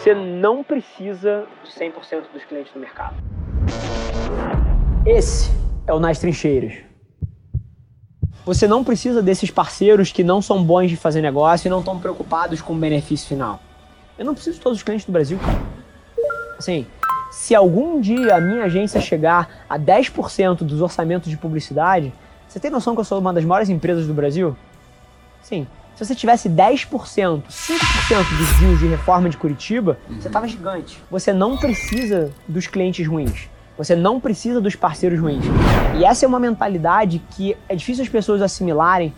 Você não precisa de 100% dos clientes do mercado. Esse é o Nas Trincheiras. Você não precisa desses parceiros que não são bons de fazer negócio e não estão preocupados com o benefício final. Eu não preciso de todos os clientes do Brasil, cara. Assim, se algum dia a minha agência chegar a 10% dos orçamentos de publicidade, você tem noção que eu sou uma das maiores empresas do Brasil? Sim, se você tivesse 10%, 5% dos deals de reforma de Curitiba, você estava gigante. Você não precisa dos clientes ruins. Você não precisa dos parceiros ruins. E essa é uma mentalidade que é difícil as pessoas assimilarem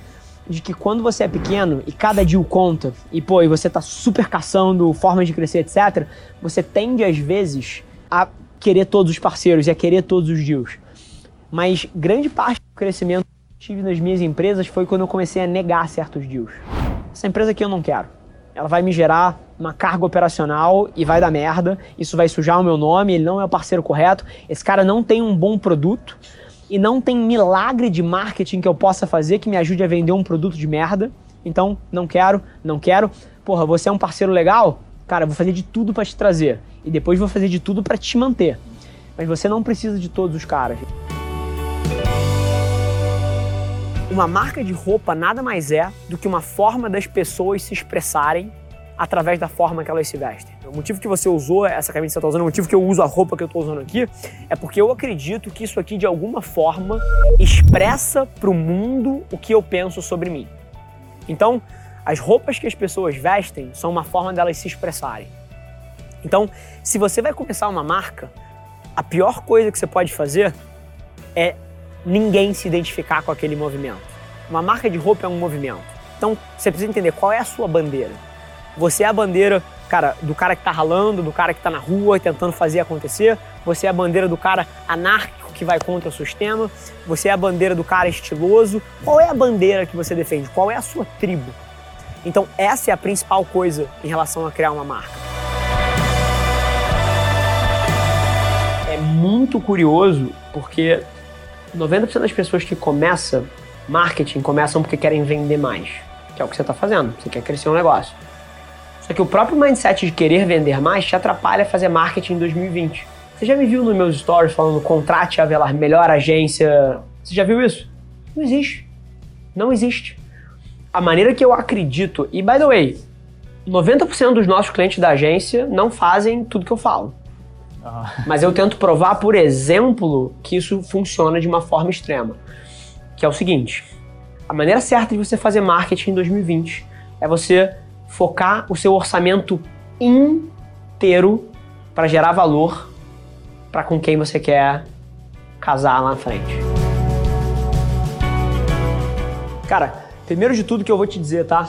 de que quando você é pequeno e cada deal conta, e pô, e você tá super caçando formas de crescer, etc., você tende às vezes a querer todos os parceiros e a querer todos os deals. Mas grande parte do crescimento tive nas minhas empresas foi quando eu comecei a negar certos deals. Essa empresa aqui eu não quero. Ela vai me gerar uma carga operacional e vai dar merda. Isso vai sujar o meu nome, ele não é o parceiro correto. Esse cara não tem um bom produto e não tem milagre de marketing que eu possa fazer que me ajude a vender um produto de merda. Então, não quero, não quero. Porra, você é um parceiro legal? Cara, vou fazer de tudo para te trazer e depois vou fazer de tudo para te manter. Mas você não precisa de todos os caras. Uma marca de roupa nada mais é do que uma forma das pessoas se expressarem através da forma que elas se vestem. O motivo que você usou essa camisa que você está usando, o motivo que eu uso a roupa que eu estou usando aqui, é porque eu acredito que isso aqui de alguma forma expressa para o mundo o que eu penso sobre mim. Então, as roupas que as pessoas vestem são uma forma delas se expressarem. Então, se você vai começar uma marca, a pior coisa que você pode fazer é ninguém se identificar com aquele movimento. Uma marca de roupa é um movimento. Então você precisa entender qual é a sua bandeira. Você é a bandeira, cara, do cara que tá ralando, do cara que tá na rua tentando fazer acontecer. Você é a bandeira do cara anárquico que vai contra o sistema. Você é a bandeira do cara estiloso. Qual é a bandeira que você defende? Qual é a sua tribo? Então essa é a principal coisa em relação a criar uma marca. É muito curioso porque 90% das pessoas que começam marketing começam porque querem vender mais, que é o que você está fazendo, você quer crescer um negócio. Só que o próprio mindset de querer vender mais te atrapalha a fazer marketing em 2020. Você já me viu nos meus stories falando contrate a melhor agência? Você já viu isso? Não existe. Não existe. A maneira que eu acredito, e by the way, 90% dos nossos clientes da agência não fazem tudo que eu falo. Mas eu tento provar, por exemplo, que isso funciona de uma forma extrema. Que é o seguinte: a maneira certa de você fazer marketing em 2020 é você focar o seu orçamento inteiro para gerar valor para com quem você quer casar lá na frente. Cara, primeiro de tudo que eu vou te dizer, tá?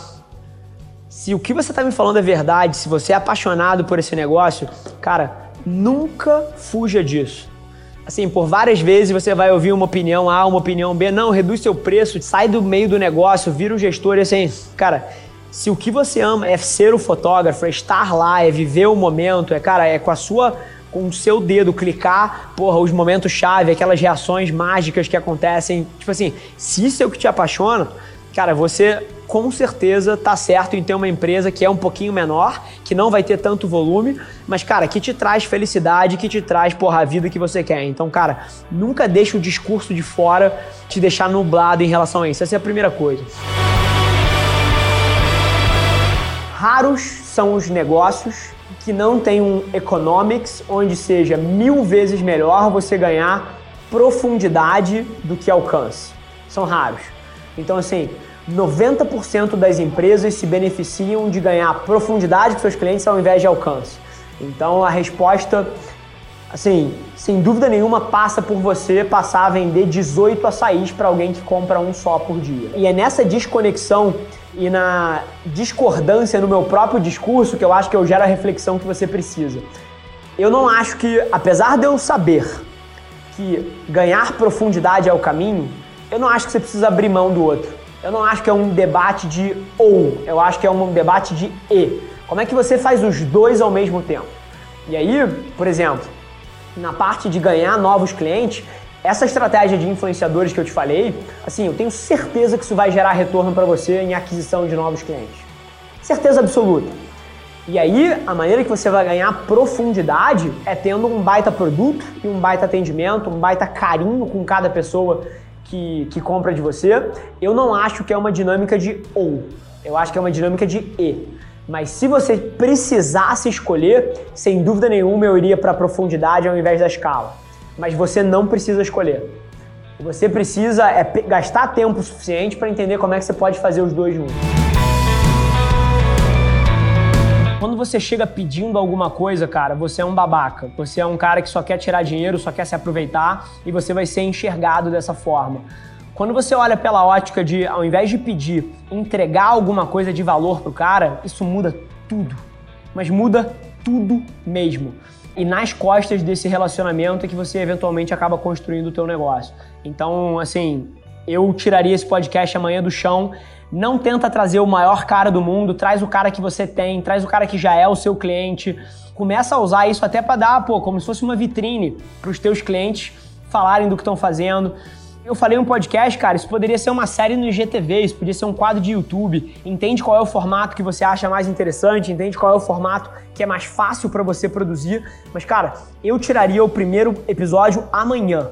Se o que você tá me falando é verdade, se você é apaixonado por esse negócio, cara, Nunca fuja disso. Assim, por várias vezes você vai ouvir uma opinião A, uma opinião B, não, reduz seu preço, sai do meio do negócio, vira o gestor e assim, cara, se o que você ama é ser o fotógrafo, é estar lá, é viver o momento, é, cara, é com a sua com o seu dedo clicar, porra, os momentos chave, aquelas reações mágicas que acontecem, tipo assim, se isso é o que te apaixona, cara, você com certeza tá certo em ter uma empresa que é um pouquinho menor, que não vai ter tanto volume, mas, cara, que te traz felicidade, que te traz, porra, a vida que você quer. Então, cara, nunca deixe o discurso de fora te deixar nublado em relação a isso. Essa é a primeira coisa. Raros são os negócios que não têm um economics onde seja mil vezes melhor você ganhar profundidade do que alcance. São raros. Então, assim, 90% das empresas se beneficiam de ganhar profundidade com seus clientes ao invés de alcance. Então a resposta, assim, sem dúvida nenhuma, passa por você passar a vender 18 açaís para alguém que compra um só por dia. E é nessa desconexão e na discordância no meu próprio discurso que eu acho que eu gero a reflexão que você precisa. Eu não acho que, apesar de eu saber que ganhar profundidade é o caminho, eu não acho que você precisa abrir mão do outro eu não acho que é um debate de ou, eu acho que é um debate de e. Como é que você faz os dois ao mesmo tempo? E aí, por exemplo, na parte de ganhar novos clientes, essa estratégia de influenciadores que eu te falei, assim, eu tenho certeza que isso vai gerar retorno para você em aquisição de novos clientes. Certeza absoluta. E aí, a maneira que você vai ganhar profundidade é tendo um baita produto e um baita atendimento, um baita carinho com cada pessoa que, que compra de você. Eu não acho que é uma dinâmica de ou, eu acho que é uma dinâmica de e. Mas se você precisasse escolher, sem dúvida nenhuma eu iria para a profundidade ao invés da escala. Mas você não precisa escolher. Você precisa é, gastar tempo suficiente para entender como é que você pode fazer os dois juntos. Quando você chega pedindo alguma coisa, cara, você é um babaca. Você é um cara que só quer tirar dinheiro, só quer se aproveitar e você vai ser enxergado dessa forma. Quando você olha pela ótica de, ao invés de pedir, entregar alguma coisa de valor pro cara, isso muda tudo. Mas muda tudo mesmo. E nas costas desse relacionamento é que você eventualmente acaba construindo o teu negócio. Então, assim, eu tiraria esse podcast amanhã do chão não tenta trazer o maior cara do mundo, traz o cara que você tem, traz o cara que já é o seu cliente. Começa a usar isso até para dar, pô, como se fosse uma vitrine para os teus clientes falarem do que estão fazendo. Eu falei um podcast, cara, isso poderia ser uma série no IGTV, isso poderia ser um quadro de YouTube. Entende qual é o formato que você acha mais interessante, entende qual é o formato que é mais fácil para você produzir. Mas, cara, eu tiraria o primeiro episódio amanhã.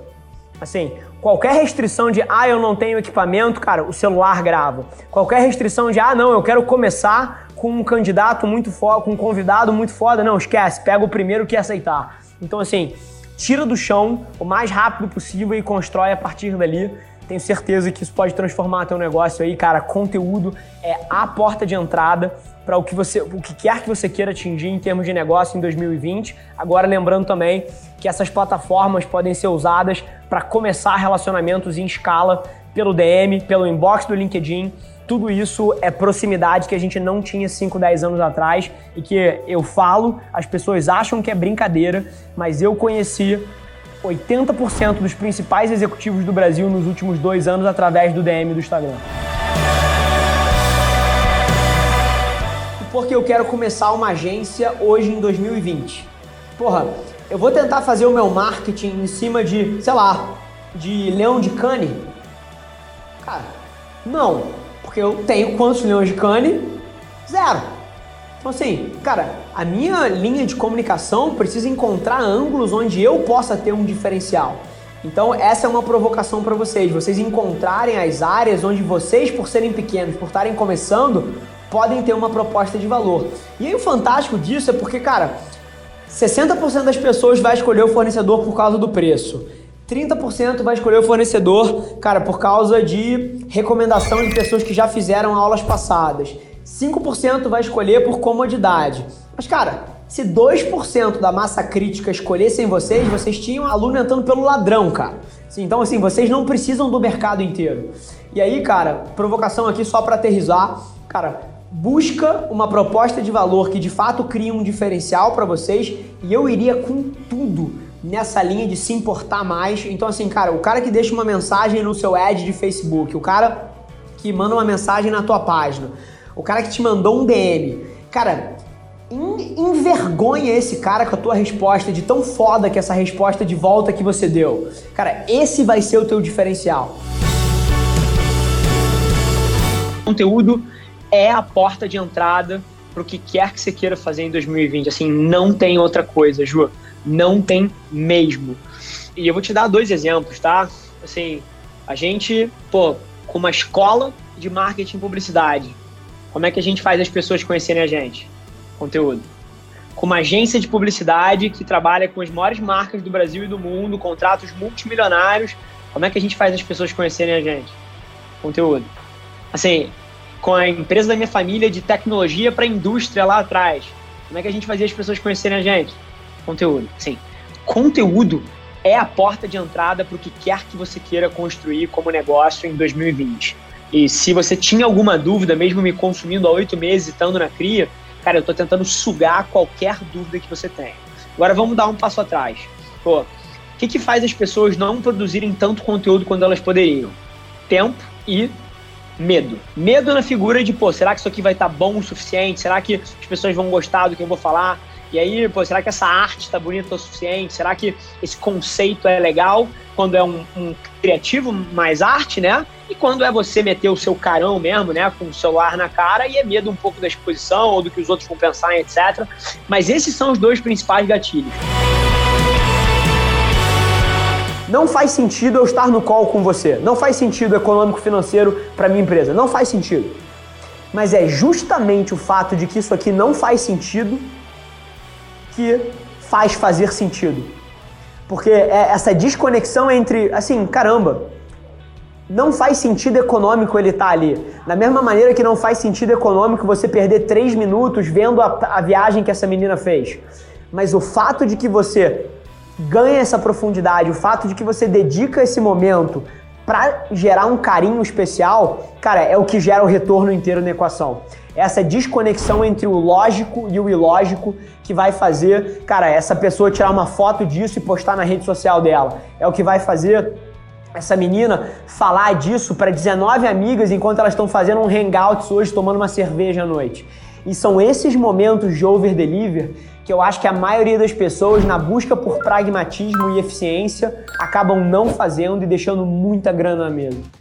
Assim, Qualquer restrição de, ah, eu não tenho equipamento, cara, o celular grava. Qualquer restrição de, ah, não, eu quero começar com um candidato muito foda, com um convidado muito foda, não, esquece, pega o primeiro que aceitar. Então, assim, tira do chão o mais rápido possível e constrói a partir dali. Tenho certeza que isso pode transformar teu negócio aí, cara. Conteúdo é a porta de entrada para o que você, o que quer que você queira atingir em termos de negócio em 2020. Agora lembrando também que essas plataformas podem ser usadas para começar relacionamentos em escala pelo DM, pelo inbox do LinkedIn. Tudo isso é proximidade que a gente não tinha 5, 10 anos atrás e que eu falo, as pessoas acham que é brincadeira, mas eu conheci 80% dos principais executivos do Brasil nos últimos dois anos através do DM do Instagram. porque eu quero começar uma agência hoje em 2020. Porra, eu vou tentar fazer o meu marketing em cima de, sei lá, de leão de cane? Cara, não, porque eu tenho quantos leões de cane? Zero. Então assim, cara, a minha linha de comunicação precisa encontrar ângulos onde eu possa ter um diferencial. Então essa é uma provocação para vocês, vocês encontrarem as áreas onde vocês, por serem pequenos, por estarem começando, podem ter uma proposta de valor. E aí o fantástico disso é porque, cara, 60% das pessoas vai escolher o fornecedor por causa do preço. 30% vai escolher o fornecedor, cara, por causa de recomendação de pessoas que já fizeram aulas passadas. 5% vai escolher por comodidade. Mas, cara, se 2% da massa crítica escolhessem vocês, vocês tinham aluno entrando pelo ladrão, cara. Então, assim, vocês não precisam do mercado inteiro. E aí, cara, provocação aqui só para aterrizar. Cara, busca uma proposta de valor que de fato cria um diferencial para vocês e eu iria com tudo nessa linha de se importar mais. Então, assim, cara, o cara que deixa uma mensagem no seu ad de Facebook, o cara que manda uma mensagem na tua página, o cara que te mandou um DM, cara, envergonha esse cara com a tua resposta de tão foda que essa resposta de volta que você deu. Cara, esse vai ser o teu diferencial. Conteúdo é a porta de entrada para o que quer que você queira fazer em 2020. Assim, não tem outra coisa, Ju. Não tem mesmo. E eu vou te dar dois exemplos, tá? Assim, a gente, pô, com uma escola de marketing e publicidade, como é que a gente faz as pessoas conhecerem a gente? Conteúdo. Com uma agência de publicidade que trabalha com as maiores marcas do Brasil e do mundo, contratos multimilionários, como é que a gente faz as pessoas conhecerem a gente? Conteúdo. Assim, com a empresa da minha família de tecnologia para indústria lá atrás. Como é que a gente fazia as pessoas conhecerem a gente? Conteúdo. Sim. Conteúdo é a porta de entrada para o que quer que você queira construir como negócio em 2020. E se você tinha alguma dúvida, mesmo me consumindo há oito meses e estando na cria, cara, eu estou tentando sugar qualquer dúvida que você tenha. Agora vamos dar um passo atrás. Pô, o que, que faz as pessoas não produzirem tanto conteúdo quando elas poderiam? Tempo e medo. Medo na figura de, pô, será que isso aqui vai estar tá bom o suficiente? Será que as pessoas vão gostar do que eu vou falar? E aí, pô, será que essa arte está bonita o suficiente? Será que esse conceito é legal quando é um, um, criativo mais arte, né? E quando é você meter o seu carão mesmo, né? Com o celular na cara e é medo um pouco da exposição ou do que os outros vão pensar, etc. Mas esses são os dois principais gatilhos. Não faz sentido eu estar no call com você. Não faz sentido econômico financeiro para minha empresa. Não faz sentido. Mas é justamente o fato de que isso aqui não faz sentido que faz fazer sentido. Porque é essa desconexão entre, assim, caramba, não faz sentido econômico ele estar tá ali. Da mesma maneira que não faz sentido econômico você perder três minutos vendo a, a viagem que essa menina fez. Mas o fato de que você ganha essa profundidade, o fato de que você dedica esse momento para gerar um carinho especial, cara, é o que gera o retorno inteiro na equação. Essa desconexão entre o lógico e o ilógico que vai fazer, cara, essa pessoa tirar uma foto disso e postar na rede social dela. É o que vai fazer essa menina falar disso para 19 amigas enquanto elas estão fazendo um hangouts hoje tomando uma cerveja à noite. E são esses momentos de over-deliver que eu acho que a maioria das pessoas, na busca por pragmatismo e eficiência, acabam não fazendo e deixando muita grana na mesa.